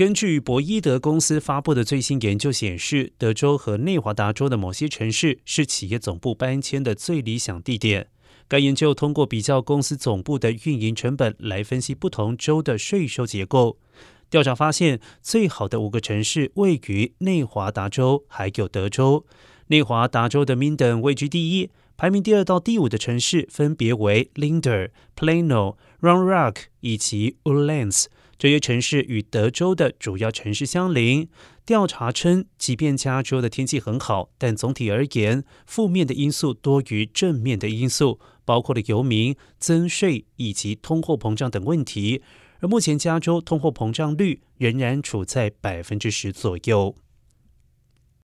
根据博伊德公司发布的最新研究显示，德州和内华达州的某些城市是企业总部搬迁的最理想地点。该研究通过比较公司总部的运营成本来分析不同州的税收结构。调查发现，最好的五个城市位于内华达州，还有德州。内华达州的 Minden 位居第一，排名第二到第五的城市分别为 Linder、Plano、Round Rock 以及 Woodlands。这些城市与德州的主要城市相邻。调查称，即便加州的天气很好，但总体而言，负面的因素多于正面的因素，包括了游民、增税以及通货膨胀等问题。而目前，加州通货膨胀率仍然处在百分之十左右。